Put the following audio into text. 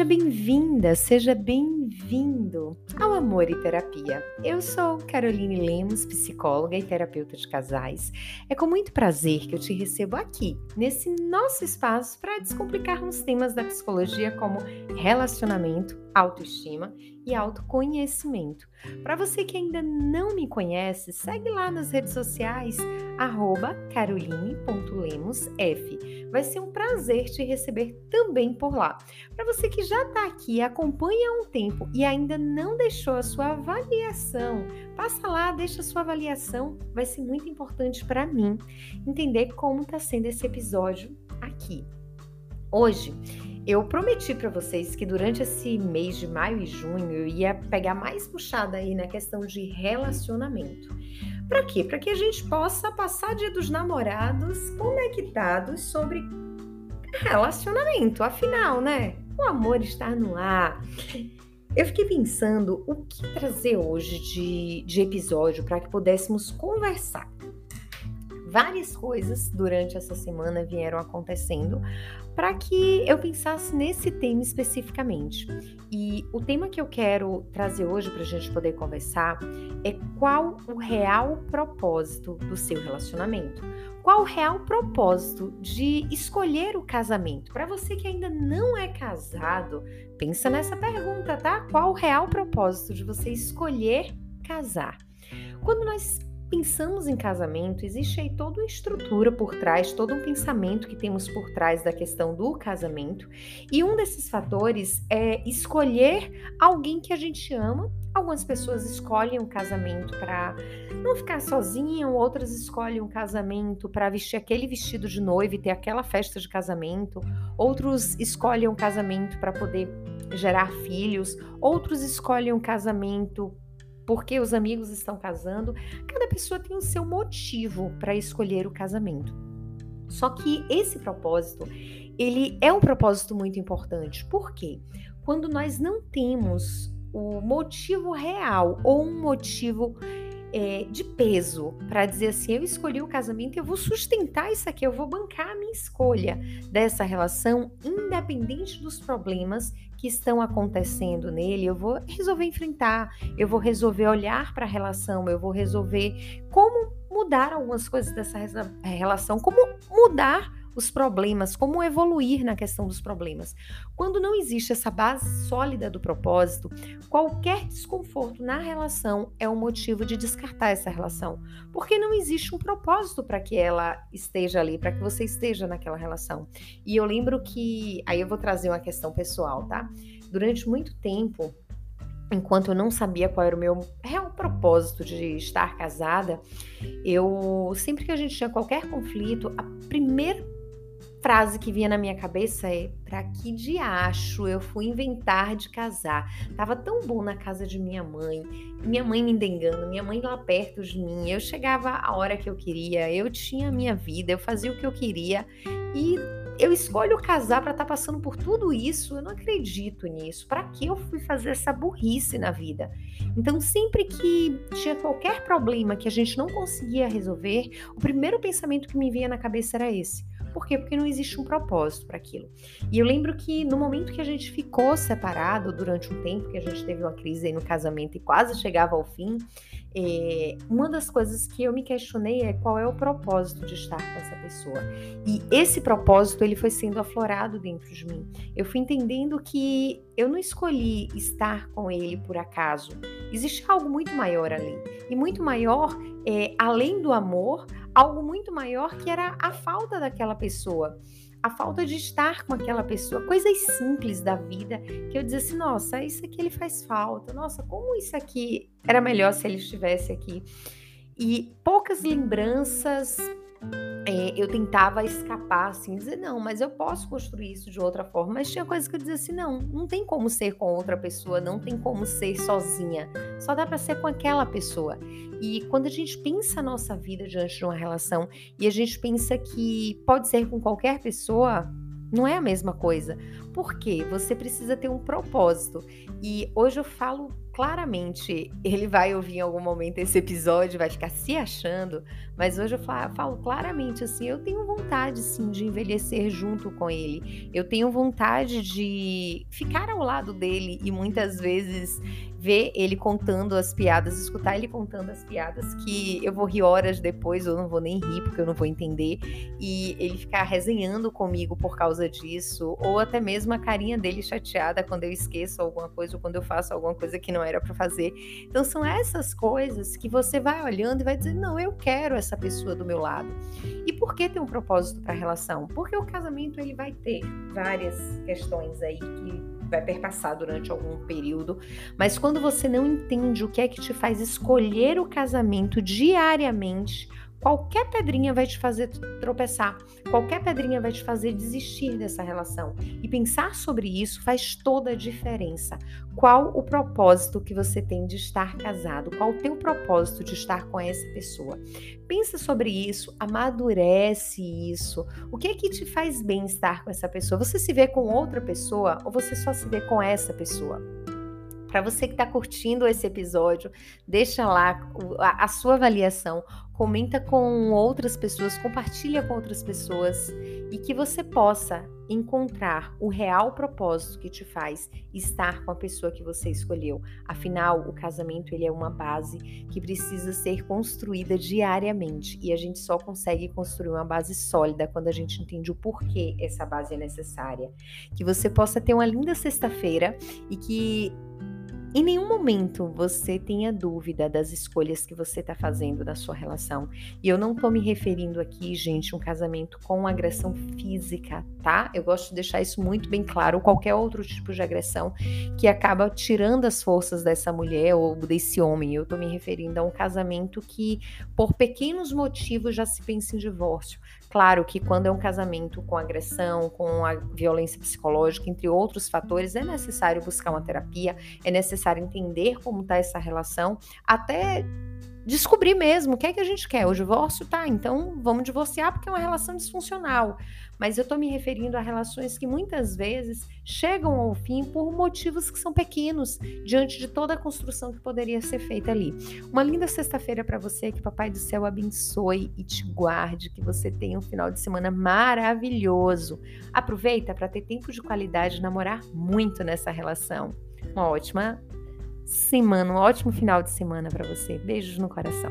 Seja bem-vinda, seja bem-vindo ao Amor e Terapia. Eu sou Caroline Lemos, psicóloga e terapeuta de casais. É com muito prazer que eu te recebo aqui, nesse nosso espaço, para descomplicarmos temas da psicologia como relacionamento, autoestima e autoconhecimento. Para você que ainda não me conhece, segue lá nas redes sociais, caroline.lemosf. Vai ser um prazer te receber também por lá. Para você que já está aqui, acompanha há um tempo e ainda não deixou a sua avaliação, passa lá, deixa a sua avaliação. Vai ser muito importante para mim entender como está sendo esse episódio aqui. Hoje eu prometi para vocês que durante esse mês de maio e junho eu ia pegar mais puxada aí na questão de relacionamento. Para quê? Para que a gente possa passar dia dos namorados conectados sobre relacionamento. Afinal, né? O amor está no ar. Eu fiquei pensando o que trazer hoje de, de episódio para que pudéssemos conversar. Várias coisas durante essa semana vieram acontecendo para que eu pensasse nesse tema especificamente. E o tema que eu quero trazer hoje para a gente poder conversar é qual o real propósito do seu relacionamento. Qual o real propósito de escolher o casamento? Para você que ainda não é casado, pensa nessa pergunta, tá? Qual o real propósito de você escolher casar? Quando nós pensamos em casamento, existe aí toda uma estrutura por trás, todo um pensamento que temos por trás da questão do casamento. E um desses fatores é escolher alguém que a gente ama. Algumas pessoas escolhem um casamento para não ficar sozinha, outras escolhem um casamento para vestir aquele vestido de noiva e ter aquela festa de casamento. Outros escolhem um casamento para poder gerar filhos, outros escolhem um casamento porque os amigos estão casando. Cada pessoa tem o seu motivo para escolher o casamento. Só que esse propósito, ele é um propósito muito importante. Por quê? Quando nós não temos o motivo real ou um motivo é, de peso para dizer assim: eu escolhi o casamento, eu vou sustentar isso aqui, eu vou bancar escolha dessa relação, independente dos problemas que estão acontecendo nele, eu vou resolver enfrentar, eu vou resolver olhar para a relação, eu vou resolver como mudar algumas coisas dessa relação, como mudar os problemas, como evoluir na questão dos problemas. Quando não existe essa base sólida do propósito, qualquer desconforto na relação é um motivo de descartar essa relação, porque não existe um propósito para que ela esteja ali, para que você esteja naquela relação. E eu lembro que, aí eu vou trazer uma questão pessoal, tá? Durante muito tempo, enquanto eu não sabia qual era o meu real propósito de estar casada, eu sempre que a gente tinha qualquer conflito, a primeira frase que vinha na minha cabeça é: pra que diacho eu fui inventar de casar? Tava tão bom na casa de minha mãe, minha mãe me endengando, minha mãe lá perto de mim. Eu chegava a hora que eu queria, eu tinha a minha vida, eu fazia o que eu queria e eu escolho casar para estar tá passando por tudo isso. Eu não acredito nisso. Para que eu fui fazer essa burrice na vida? Então, sempre que tinha qualquer problema que a gente não conseguia resolver, o primeiro pensamento que me vinha na cabeça era esse: por quê? Porque não existe um propósito para aquilo. E eu lembro que no momento que a gente ficou separado durante um tempo, que a gente teve uma crise no casamento e quase chegava ao fim, é, uma das coisas que eu me questionei é qual é o propósito de estar com essa pessoa. E esse propósito ele foi sendo aflorado dentro de mim. Eu fui entendendo que eu não escolhi estar com ele por acaso. Existe algo muito maior ali. E muito maior, é, além do amor, algo muito maior que era a falta daquela pessoa. A falta de estar com aquela pessoa, coisas simples da vida que eu dizia assim: nossa, isso aqui ele faz falta, nossa, como isso aqui era melhor se ele estivesse aqui. E poucas lembranças é, eu tentava escapar, assim, dizer, não, mas eu posso construir isso de outra forma. Mas tinha coisas que eu dizia assim, não, não tem como ser com outra pessoa, não tem como ser sozinha. Só dá para ser com aquela pessoa. E quando a gente pensa a nossa vida diante de uma relação e a gente pensa que pode ser com qualquer pessoa, não é a mesma coisa. Porque você precisa ter um propósito. E hoje eu falo claramente ele vai ouvir em algum momento esse episódio, vai ficar se achando, mas hoje eu falo, falo, claramente assim, eu tenho vontade sim de envelhecer junto com ele. Eu tenho vontade de ficar ao lado dele e muitas vezes ver ele contando as piadas, escutar ele contando as piadas que eu vou rir horas depois, eu não vou nem rir porque eu não vou entender, e ele ficar resenhando comigo por causa disso, ou até mesmo a carinha dele chateada quando eu esqueço alguma coisa ou quando eu faço alguma coisa que não era para fazer. Então são essas coisas que você vai olhando e vai dizer: "Não, eu quero essa pessoa do meu lado". E por que tem um propósito para a relação? Porque o casamento ele vai ter várias questões aí que vai perpassar durante algum período, mas quando você não entende o que é que te faz escolher o casamento diariamente, qualquer pedrinha vai te fazer tropeçar, qualquer pedrinha vai te fazer desistir dessa relação. E pensar sobre isso faz toda a diferença. Qual o propósito que você tem de estar casado? Qual o teu propósito de estar com essa pessoa? Pensa sobre isso, amadurece isso. O que é que te faz bem estar com essa pessoa? Você se vê com outra pessoa ou você só se vê com essa pessoa? Para você que está curtindo esse episódio, deixa lá a, a, sua avaliação, comenta com outras pessoas, compartilha com outras pessoas e que você possa encontrar o real propósito que te faz estar com a pessoa que você escolheu. Afinal, o casamento ele é uma base que precisa ser construída diariamente e a gente só consegue construir uma base sólida quando a gente entende o porquê essa base é necessária. Que você possa ter uma linda sexta-feira e que em nenhum momento você tenha dúvida das escolhas que você está fazendo na sua relação. E eu não estou me referindo aqui, gente, um casamento com agressão física, tá? Eu gosto de deixar isso muito bem claro. Qualquer outro tipo de agressão que acaba tirando as forças dessa mulher ou desse homem. Eu estou me referindo a um casamento que, por pequenos motivos, já se pensa em divórcio. Claro que quando é um casamento com agressão, com a violência psicológica, entre outros fatores, é necessário buscar uma terapia, é necessário entender como está essa relação, até descobrir mesmo o que é que a gente quer. O divórcio tá, então vamos divorciar porque é uma relação disfuncional. Mas eu estou me referindo a relações que muitas vezes chegam ao fim por motivos que são pequenos diante de toda a construção que poderia ser feita ali. Uma linda sexta-feira para você, que Papai do Céu abençoe e te guarde, que você tenha um final de semana maravilhoso. Aproveita para ter tempo de qualidade, namorar muito nessa relação. Uma ótima semana, um ótimo final de semana para você. Beijos no coração.